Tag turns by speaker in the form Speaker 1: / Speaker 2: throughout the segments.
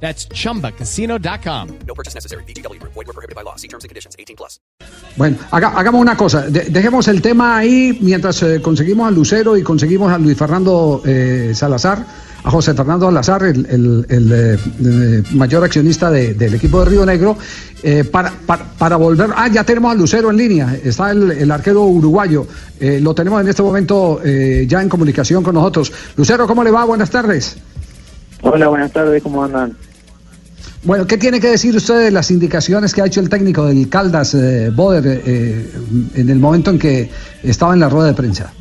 Speaker 1: That's chumbacasino.com.
Speaker 2: No purchase necessary. BGW. Void were prohibited by law. See terms and conditions. 18 plus.
Speaker 3: Bueno, haga- hagamos una cosa, de- dejemos el tema ahí mientras eh, conseguimos a Lucero y conseguimos a Luis Fernando eh, Salazar, a José Fernando Salazar, el, el- el, eh, eh, mayor accionista de- del equipo de Río Negro, eh, para, para, para volver... Ah, ya tenemos a Lucero en línea, está el, el arquero uruguayo, eh, lo tenemos en este momento eh, ya en comunicación con nosotros. Lucero, ¿cómo le va? Buenas tardes.
Speaker 4: Hola, buenas tardes, ¿cómo andan?
Speaker 3: Bueno, ¿qué tiene que decir usted de las indicaciones que ha hecho el técnico del Caldas, eh, Boder, eh, en el momento en que estaba en la rueda de prensa?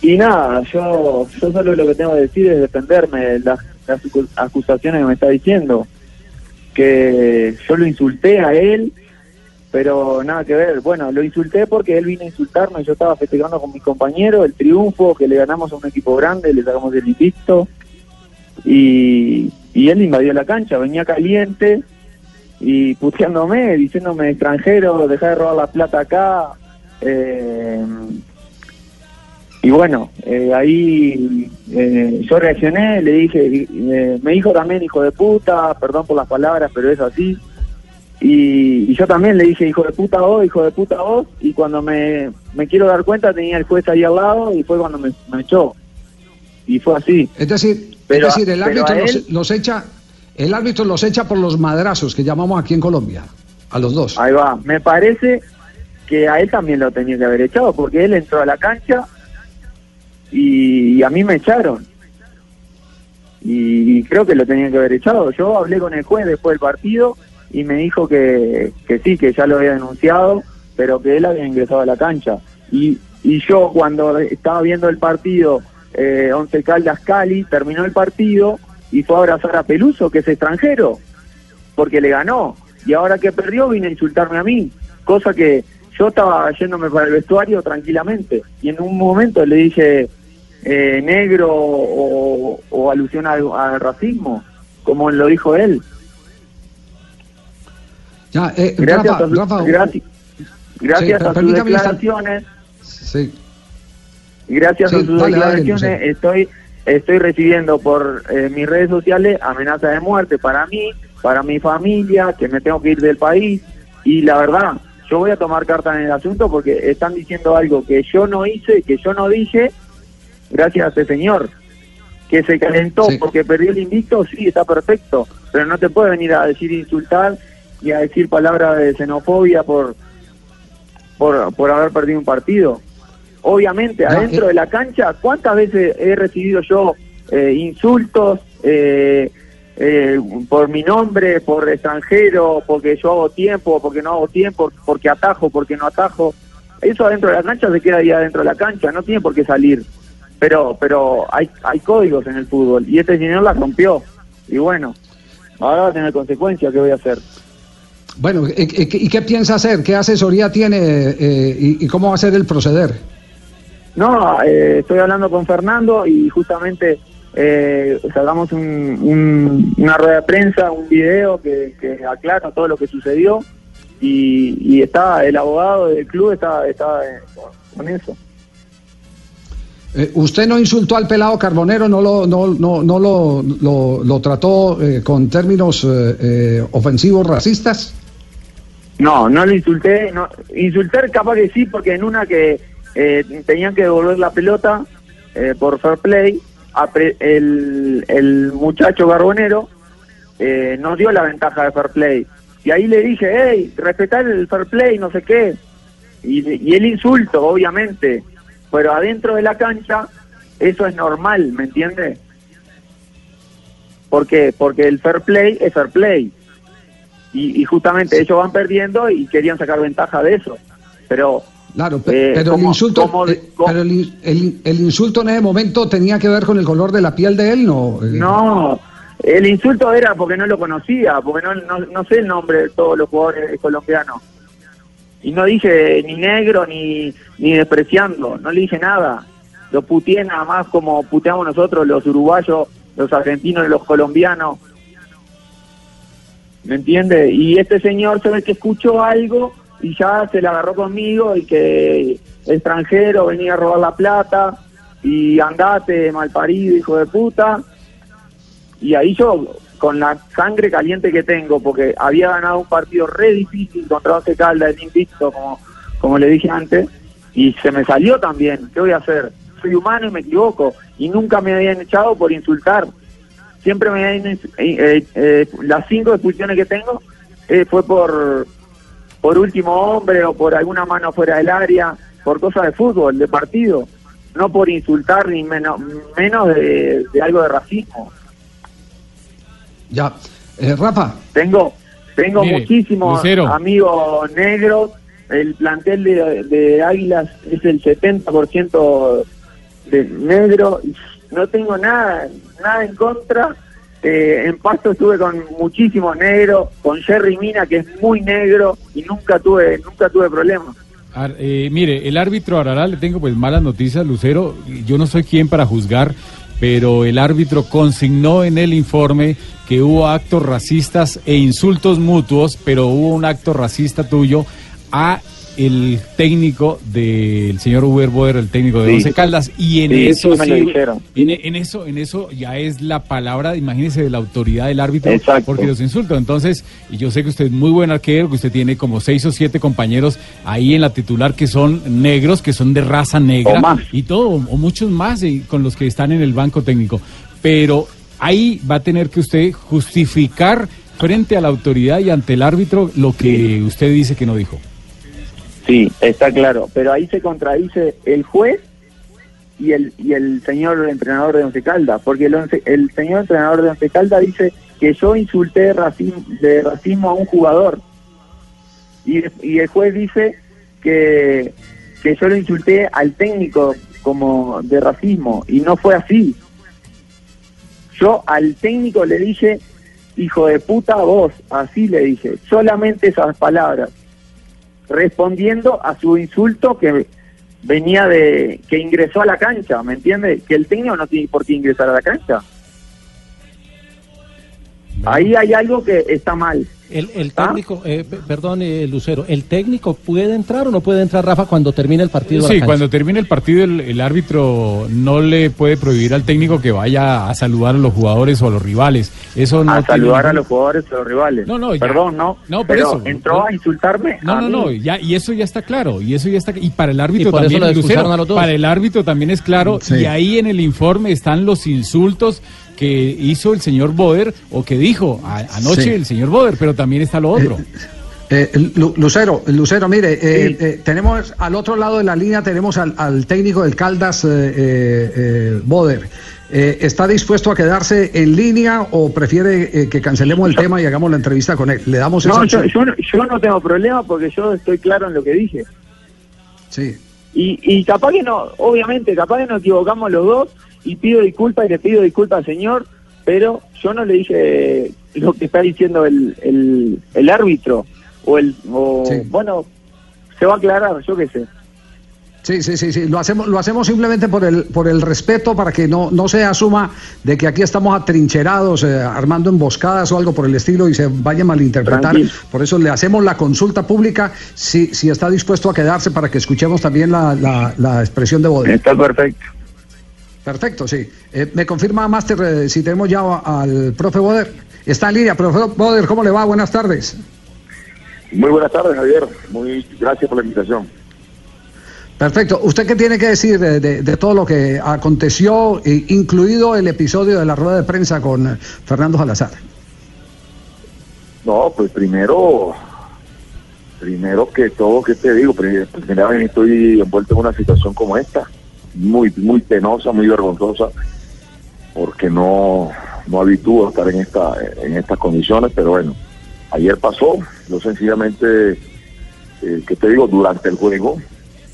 Speaker 4: Y nada, yo, yo solo lo que tengo que decir es defenderme de las, las acu- acusaciones que me está diciendo. Que yo lo insulté a él, pero nada que ver. Bueno, lo insulté porque él vino a insultarme, yo estaba festejando con mi compañero el triunfo, que le ganamos a un equipo grande, le sacamos el invicto. Y, y él invadió la cancha, venía caliente y puteándome, diciéndome extranjero, deja de robar la plata acá. Eh, y bueno, eh, ahí eh, yo reaccioné, le dije, eh, me dijo también hijo de puta, perdón por las palabras, pero es así. Y, y yo también le dije hijo de puta vos, hijo de puta vos, y cuando me, me quiero dar cuenta tenía el juez ahí al lado y fue cuando me, me echó. Y fue así.
Speaker 3: Es decir,
Speaker 4: Pero
Speaker 3: es decir, el árbitro los, echa, el árbitro los echa por los madrazos que llamamos aquí en Colombia, a los dos.
Speaker 4: Ahí va. Me parece que a él también lo tenía que haber echado, porque él entró a la cancha y, y a mí me echaron. Y, creo que lo tenía que haber echado. Yo hablé con el juez después del partido y me dijo que, que sí, que ya lo había denunciado, pero que él había ingresado a la cancha. Y, y yo cuando estaba viendo el partido, eh, Once Caldas Cali, terminó el partido y fue a abrazar a Peluso, que es extranjero porque le ganó. Y ahora que perdió vino a insultarme a mí, cosa que yo estaba yéndome para el vestuario tranquilamente. Y en un momento le dije eh, negro o, o alusión al, al racismo, como lo dijo él.
Speaker 3: Ya, eh,
Speaker 4: Gracias
Speaker 3: Rafa,
Speaker 4: a, su-
Speaker 3: Rafa,
Speaker 4: gracias, gracias
Speaker 3: pero
Speaker 4: a sus declaraciones,
Speaker 3: sí.
Speaker 4: Gracias
Speaker 3: Sí,
Speaker 4: a sus
Speaker 3: dale, dale,
Speaker 4: declaraciones estoy estoy recibiendo por eh, mis redes sociales amenaza de muerte para mí, para mi familia, que me tengo que ir del país y la verdad, yo voy a tomar carta en el asunto porque están diciendo algo que yo no hice, que yo no dije, gracias a este señor, que se calentó
Speaker 3: Sí.
Speaker 4: porque perdió el invicto, sí, está perfecto, pero no te puede venir a decir insultar y a decir palabras de xenofobia por, por, por haber perdido un partido. Obviamente,
Speaker 3: No,
Speaker 4: adentro de la cancha, ¿cuántas veces he recibido yo eh, insultos eh, eh, por mi nombre, por extranjero, porque yo hago tiempo, porque no hago tiempo, porque atajo, porque no atajo? Eso adentro de la cancha se queda ahí adentro de la cancha, no tiene por qué salir. Pero pero hay, hay códigos en el fútbol y este señor la rompió. Y bueno, ahora va a tener consecuencias, ¿qué voy a hacer?
Speaker 3: Bueno, ¿y, y- y qué piensa hacer? ¿Qué asesoría tiene eh, y, y cómo va a ser el proceder?
Speaker 4: No, eh, estoy hablando con Fernando y justamente eh, sacamos un, un- una rueda de prensa, un video que, que aclara todo lo que sucedió y, y está el abogado del club está, está eh, con eso.
Speaker 3: Eh, ¿Usted no insultó al pelado Carbonero, no lo, no, no, no lo, lo, lo trató eh, con términos eh, eh, ofensivos racistas?
Speaker 4: No, no lo insulté. No, insultar capaz que sí, porque en una que eh, tenían que devolver la pelota eh, por fair play, el, el muchacho Carbonero eh, nos dio la ventaja de fair play. Y ahí le dije, hey, respetar el fair play, no sé qué. Y, y el insulto, obviamente. Pero adentro de la cancha, eso es normal, ¿me entiende? ¿Por qué? Porque el fair play es fair play. Y, y justamente ellos van perdiendo y querían sacar ventaja de eso. Pero
Speaker 3: Claro,
Speaker 4: Eh,
Speaker 3: pero el
Speaker 4: ¿cómo-
Speaker 3: insulto,
Speaker 4: cómo
Speaker 3: eh,
Speaker 4: cómo-
Speaker 3: pero el, el- el insulto en ese momento tenía que ver con el color de la piel de él, ¿no? Eh,
Speaker 4: no, El insulto era porque no lo conocía, porque no, no, no sé el nombre de todos los jugadores colombianos. Y no dije ni negro ni, ni despreciando, no le dije nada. Lo puteé nada más como puteamos nosotros los uruguayos, los argentinos y los colombianos. ¿Me entiende? Y este señor se ve que escuchó algo y ya se le agarró conmigo y que extranjero venía a robar la plata y andate malparido, hijo de puta. Y ahí yo, con la sangre caliente que tengo, porque había ganado un partido re difícil contra Once Caldas en invicto, como, como le dije antes, y se me salió también. ¿Qué voy a hacer? Soy humano y me equivoco. Y nunca me habían echado por insultar. Siempre me habían... eh, eh, las cinco expulsiones que tengo eh, fue por, por último hombre o por alguna mano fuera del área, por cosas de fútbol, de partido. No por insultar ni menos, menos de, de algo de racismo.
Speaker 3: Ya. Eh, Rafa.
Speaker 4: Tengo, tengo
Speaker 1: Mire,
Speaker 4: muchísimos
Speaker 1: Lucero.
Speaker 4: amigos negros. El plantel de, de Águilas es el 70% de negro. No tengo nada, nada en contra. Eh, en Pasto estuve con muchísimos negros, con Jerry Mina que es muy negro y nunca tuve, nunca tuve problemas.
Speaker 5: Eh, mire, el árbitro Arará, le tengo pues malas noticias, Lucero. Yo no soy quien para juzgar, pero el árbitro consignó en el informe que hubo actos racistas e insultos mutuos, pero hubo un acto racista tuyo a el técnico del señor Uber Boer, el técnico de
Speaker 4: Sí.
Speaker 5: Once Caldas, y en
Speaker 4: Sí,
Speaker 5: eso
Speaker 4: sí
Speaker 5: sí-
Speaker 4: dijeron.
Speaker 5: en, en eso, en eso ya es la palabra, imagínese, de la autoridad del árbitro,
Speaker 4: Exacto.
Speaker 5: porque los insultos. Entonces, y yo sé que usted es muy buen arquero, que usted tiene como seis o siete compañeros ahí en la titular que son negros, que son de raza negra, y todo, o muchos más y con los que están en el banco técnico. Pero ahí va a tener que usted justificar frente a la autoridad y ante el árbitro lo que usted dice que no dijo.
Speaker 4: Sí, está claro, pero ahí se contradice el juez y el y el señor entrenador de Once Caldas, porque el, once- el señor entrenador de Once Caldas dice que yo insulté de racismo, de racismo a un jugador. Y, y el juez dice que, que yo lo insulté al técnico como de racismo y no fue así. Yo al técnico le dije, hijo de puta vos, así le dije, solamente esas palabras respondiendo a su insulto que venía de que ingresó a la cancha, ¿me entiende? Que el técnico no tiene por qué ingresar a la cancha. Ahí hay algo que está mal.
Speaker 6: El, el
Speaker 4: ¿Ah?
Speaker 6: técnico, eh, perdón, eh, Lucero, ¿el técnico puede entrar o no puede entrar, Rafa, cuando termine el partido? a
Speaker 5: Sí, cuando termine el partido el, el árbitro no le puede prohibir al técnico que vaya a saludar a los jugadores o a los rivales. Eso no
Speaker 4: a
Speaker 5: tiene
Speaker 4: saludar a los jugadores o los rivales.
Speaker 5: No, no, ya.
Speaker 4: Perdón, no.
Speaker 5: No, por
Speaker 4: pero
Speaker 5: eso.
Speaker 4: entró a insultarme.
Speaker 5: No,
Speaker 4: a
Speaker 5: no,
Speaker 4: mí.
Speaker 5: no, ya, y eso ya está claro, y eso ya está, y para el árbitro
Speaker 6: Y por eso
Speaker 5: también,
Speaker 6: lo expulsaron
Speaker 5: Lucero,
Speaker 6: a los dos.
Speaker 5: para el árbitro también es claro,
Speaker 3: Sí.
Speaker 5: y ahí en el informe están los insultos que hizo el señor Boder, o que dijo a- anoche
Speaker 3: Sí.
Speaker 5: el señor Boder, pero también está lo otro.
Speaker 3: Eh, Lu- Lucero, Lucero, mire, eh,
Speaker 4: Sí.
Speaker 3: eh, tenemos al otro lado de la línea tenemos al, al técnico del Caldas, eh, eh, eh, Boder. Eh, ¿Está dispuesto a quedarse en línea o prefiere eh, que cancelemos el tema y hagamos la entrevista con él? Le damos esa
Speaker 4: No, yo, yo, no- yo no tengo problema porque yo estoy claro en lo que dije.
Speaker 3: Sí.
Speaker 4: Y, y capaz que no, obviamente, capaz que nos equivocamos los dos y pido disculpas y le pido disculpas al señor, pero yo no le dije lo que está diciendo el, el, el árbitro o el, o,
Speaker 3: Sí.
Speaker 4: bueno, se va a aclarar, yo qué sé.
Speaker 3: Sí, sí, sí, sí. Lo hacemos, lo hacemos simplemente por el, por el respeto, para que no, no se asuma de que aquí estamos atrincherados, eh, armando emboscadas o algo por el estilo y se vaya a malinterpretar. Por eso le hacemos la consulta pública si, si está dispuesto a quedarse para que escuchemos también la, la, la expresión de Boder.
Speaker 4: Está perfecto.
Speaker 3: Perfecto, sí. Eh, me confirma, Máster, eh, si tenemos ya al profe Boder. Está en línea, profe Boder, ¿cómo le va? Buenas tardes.
Speaker 7: Muy buenas tardes, Javier. Muy gracias por la invitación.
Speaker 3: Perfecto. ¿Usted qué tiene que decir de, de- de todo lo que aconteció, eh, incluido el episodio de la rueda de prensa con eh, Fernando Salazar?
Speaker 7: No, pues primero, primero que todo, ¿qué te digo? Pri- Primera vez estoy envuelto en una situación como esta, muy, muy penosa, muy vergonzosa, porque no, no habitúo a estar en esta, en estas condiciones, pero bueno, ayer pasó, yo sencillamente, eh, ¿qué te digo? Durante el juego,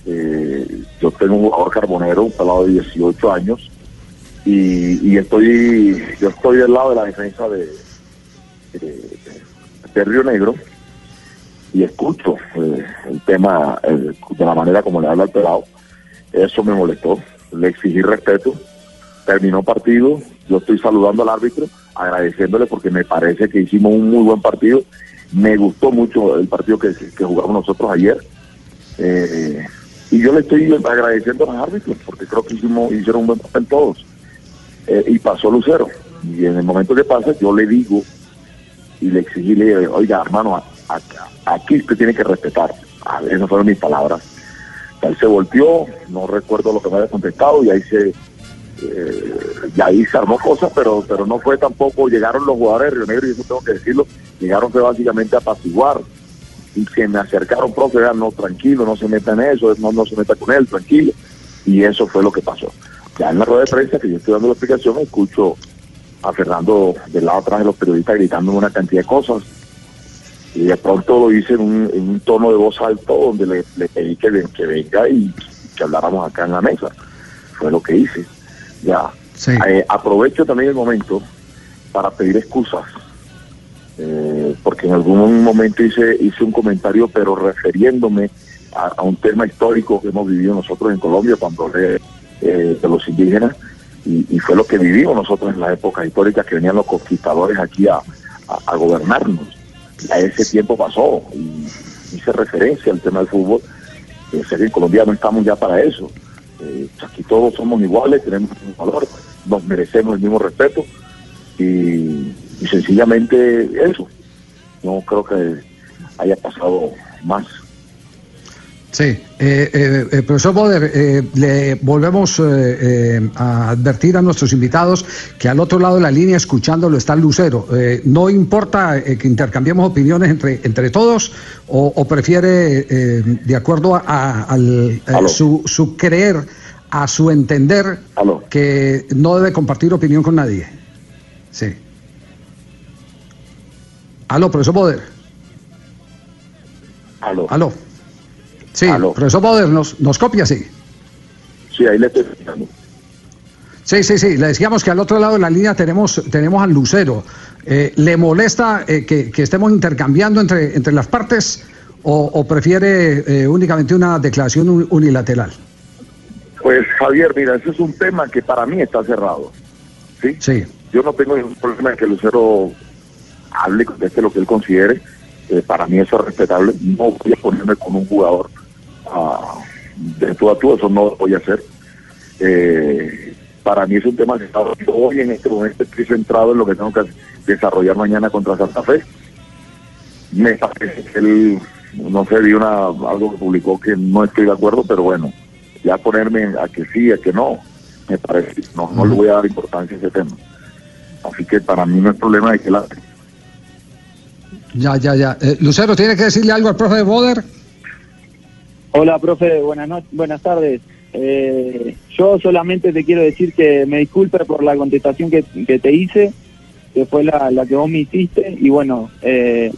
Speaker 7: eh, yo tengo un jugador carbonero, un pelado de 18 años, y, y estoy yo estoy del lado de la defensa de, de, de Río Negro y escucho eh, el tema eh, de la manera como le habla al pelado. Eso me molestó. Le exigí respeto. Terminó partido. Yo estoy saludando al árbitro, agradeciéndole porque me parece que hicimos un muy buen partido. Me gustó mucho el partido que, jugamos nosotros ayer. Eh, y yo le estoy agradeciendo a los árbitros porque creo que hicimos, hicieron un buen papel todos. Eh, y pasó Lucero. Y en el momento que pasa, yo le digo y le exigí, le dije, oiga, hermano, aquí usted tiene que respetar. Esas fueron mis palabras. Él se volteó, no recuerdo lo que me había contestado y ahí se eh, ahí se armó cosas, pero pero no fue tampoco, llegaron los jugadores de Río Negro, y eso tengo que decirlo, llegaron fue básicamente a apaciguar y se me acercaron, profe, no, tranquilo, no se meta en eso, no, no se meta con él, tranquilo. Y eso fue lo que pasó. Ya en la rueda de prensa que yo estoy dando la explicación, escucho a Fernando del lado atrás de los periodistas gritando una cantidad de cosas. Y de pronto lo hice en un, en un tono de voz alto donde le, le pedí que, ven- que venga y que habláramos acá en la mesa. Fue lo que hice. Ya.
Speaker 3: Sí.
Speaker 7: Eh, aprovecho también el momento para pedir excusas. eh, porque en algún momento hice, hice un comentario, pero refiriéndome a, a un tema histórico que hemos vivido nosotros en Colombia cuando hablé eh, de los indígenas, y, y fue lo que vivimos nosotros en las épocas históricas que venían los conquistadores aquí a, a- a gobernarnos. Ya ese tiempo pasó y hice referencia al tema del fútbol. Eh, sé que en Colombia no estamos ya para eso. Eh, aquí todos somos iguales, tenemos el mismo valor, nos merecemos el mismo respeto y, y sencillamente eso. No creo que haya pasado más.
Speaker 3: Sí, eh, eh, eh, profesor Boder, eh, le volvemos a advertir a nuestros invitados que al otro lado de la línea, escuchándolo, está Lucero. No importa que intercambiemos opiniones entre, entre todos o, o prefiere, de acuerdo a, a- al,
Speaker 7: Aló.
Speaker 3: su, su creer, a su entender,
Speaker 7: Aló.
Speaker 3: que no debe compartir opinión con nadie. Sí. Aló, profesor Boder.
Speaker 7: Aló.
Speaker 3: Aló. Sí,
Speaker 7: Aló.
Speaker 3: profesor Boder, nos, nos copia, sí.
Speaker 7: Sí, ahí le estoy.
Speaker 3: Sí, sí, sí. Le decíamos que al otro lado de la línea tenemos, tenemos al Lucero. Eh, ¿Le molesta eh, que, que estemos intercambiando entre, entre las partes o, o prefiere eh, únicamente una declaración un- unilateral?
Speaker 7: Pues Javier, mira, ese es un tema que para mí está cerrado. ¿sí?
Speaker 3: Sí.
Speaker 7: Yo no tengo ningún problema en que Lucero hable conteste lo que él considere. Para mí eso es respetable. No voy a ponerme con un jugador ah, de tú a tú, eso no lo voy a hacer. Eh, para mí es un tema que está hoy en este momento estoy centrado en lo que tengo que desarrollar mañana contra Santa Fe. Me parece que él, no sé, vi una, algo que publicó que no estoy de acuerdo, pero bueno, ya ponerme a que sí, a que no, me parece, no, no le voy a dar importancia a ese tema. Así que para mí no es problema de que la...
Speaker 3: Ya, ya, ya. Eh, Lucero, ¿tiene que decirle algo al profe Boder?
Speaker 4: Hola, profe, buenas noches, buenas tardes. Eh, yo solamente te quiero decir que me disculpe por la contestación que, te hice, que fue la, la que vos me hiciste, y bueno, eh,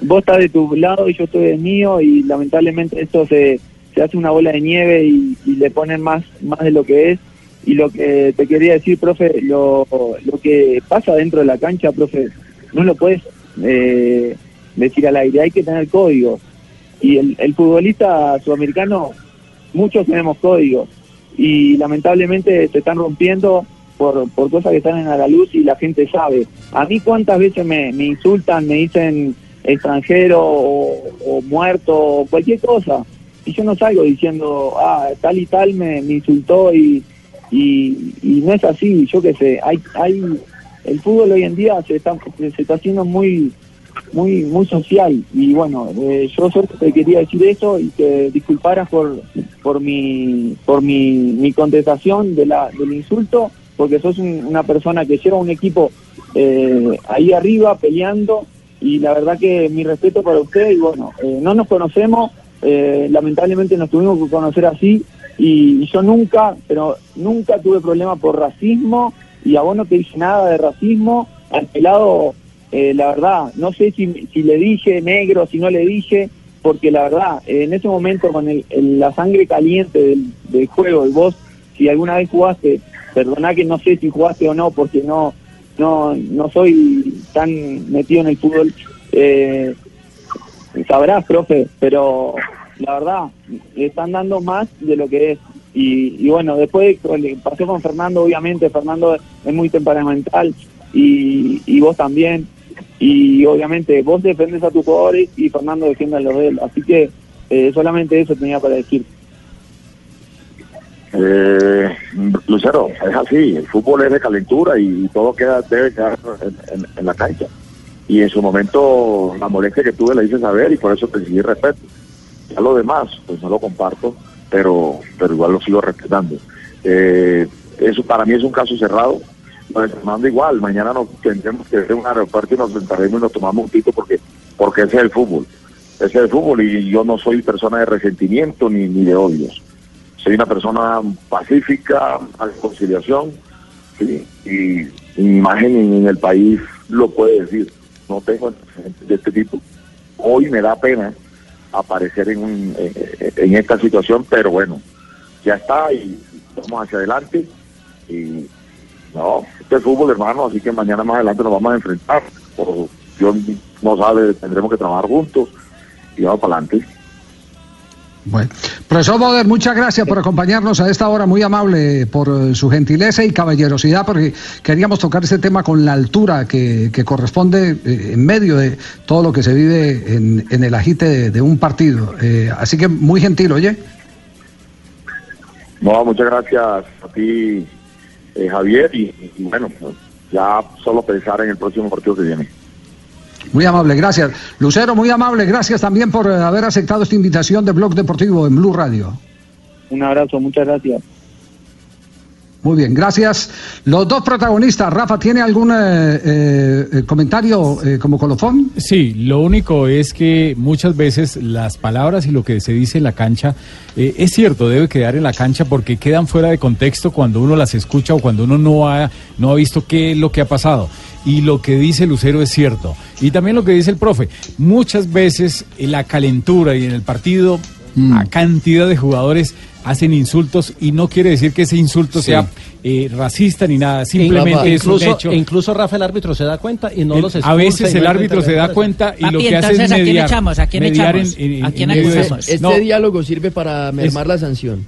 Speaker 4: vos estás de tu lado y yo estoy del mío, y lamentablemente esto se, se hace una bola de nieve y, y le ponen más, más de lo que es. Y lo que te quería decir, profe, lo, lo que pasa dentro de la cancha, profe, no lo puedes eh, decir al aire, hay que tener códigos y el, el futbolista sudamericano, muchos tenemos códigos y lamentablemente se están rompiendo por, por cosas que están a la luz y la gente sabe. A mí cuántas veces me, me insultan, me dicen extranjero o, o muerto o cualquier cosa y yo no salgo diciendo, ah, tal y tal me, me insultó y, y, y no es así, yo qué sé, hay, hay, el fútbol hoy en día se está, se está haciendo muy muy muy social. Y bueno eh, yo solo te quería decir eso y que disculparas por por mi por mi, mi contestación de la del insulto porque sos un- una persona que lleva un equipo eh, ahí arriba peleando. Y la verdad que mi respeto para usted y bueno eh, no nos conocemos eh, lamentablemente nos tuvimos que conocer así. Y, y yo nunca pero nunca tuve problema por racismo. Y a vos no te dije nada de racismo. Al pelado eh, la verdad, no sé si, si le dije negro, si no le dije, porque la verdad, en ese momento con el, la sangre caliente del, juego, y vos, si alguna vez jugaste perdoná que no sé si jugaste o no, porque no, no, no soy tan metido en el fútbol. Eh, sabrás, profe, pero la verdad, están dando más de lo que es. Y, bueno, después pasó con Fernando, obviamente, Fernando es muy temperamental y, y vos también. Y obviamente vos defendes a tus jugadores y Fernando defiende a los de él. Así que eh, solamente eso tenía para decir.
Speaker 7: Eh, Lucero, es así, el fútbol es de calentura y todo queda debe quedar en, la cancha. Y en su momento la molestia que tuve la hice saber y por eso te exigí respeto. Ya lo demás, pues no lo comparto, pero, pero igual lo sigo respetando. Eh, eso para mí es un caso cerrado. De Fernando igual, mañana nos tendremos que ir a un aeropuerto y nos sentaremos y nos tomamos un tito porque, porque ese es el fútbol. Ese es el fútbol y yo no soy persona de resentimiento ni, ni de odios soy una persona pacífica, a conciliación, y mi imagen en, el país lo puede decir. No tengo de este tipo. Hoy me da pena aparecer en, un- en esta situación, pero bueno, ya está y vamos hacia adelante. No, este es fútbol, hermano, así que mañana más adelante nos vamos a enfrentar. O Dios no sabe, tendremos que trabajar juntos y vamos para adelante.
Speaker 3: Bueno, profesor Boder, muchas gracias por acompañarnos a esta hora, muy amable por eh, su gentileza y caballerosidad, porque queríamos tocar este tema con la altura que, que corresponde eh, en medio de todo lo que se vive en, en el agite de, de un partido. Eh, así que muy gentil, oye.
Speaker 7: No, muchas gracias a ti, eh, Javier, y, y bueno, pues, ya solo pensar en el próximo partido que viene.
Speaker 3: Muy amable, gracias. Lucero, muy amable, gracias también por eh, haber aceptado esta invitación de Blog Deportivo en Blue Radio.
Speaker 4: Un abrazo, muchas gracias.
Speaker 3: Muy bien, gracias. Los dos protagonistas, Rafa, ¿tiene algún eh, eh, comentario eh, como colofón?
Speaker 5: Sí, lo único es que muchas veces las palabras y lo que se dice en la cancha es cierto, debe quedar en la cancha porque quedan fuera de contexto cuando uno las escucha o cuando uno no ha, no ha visto qué es lo que ha pasado. Y lo que dice Lucero es cierto. Y también lo que dice el profe, muchas veces en la calentura y en el partido, a cantidad de jugadores hacen insultos y no quiere decir que ese insulto
Speaker 6: Sí.
Speaker 5: sea eh, racista ni nada, simplemente es un hecho.
Speaker 6: incluso Rafa el árbitro se da cuenta y no
Speaker 5: El-
Speaker 6: los
Speaker 5: a
Speaker 6: expulsa
Speaker 5: veces
Speaker 6: y no
Speaker 5: el árbitro se da cuenta y
Speaker 8: Papi,
Speaker 5: lo que hace es
Speaker 8: entonces, ¿a quién
Speaker 5: mediar,
Speaker 8: echamos? ¿A quién
Speaker 5: mediar
Speaker 8: echamos?
Speaker 5: en- en-
Speaker 8: ¿A quién
Speaker 5: en
Speaker 8: acusamos?
Speaker 9: Este
Speaker 5: No,
Speaker 9: diálogo sirve para mermar la sanción.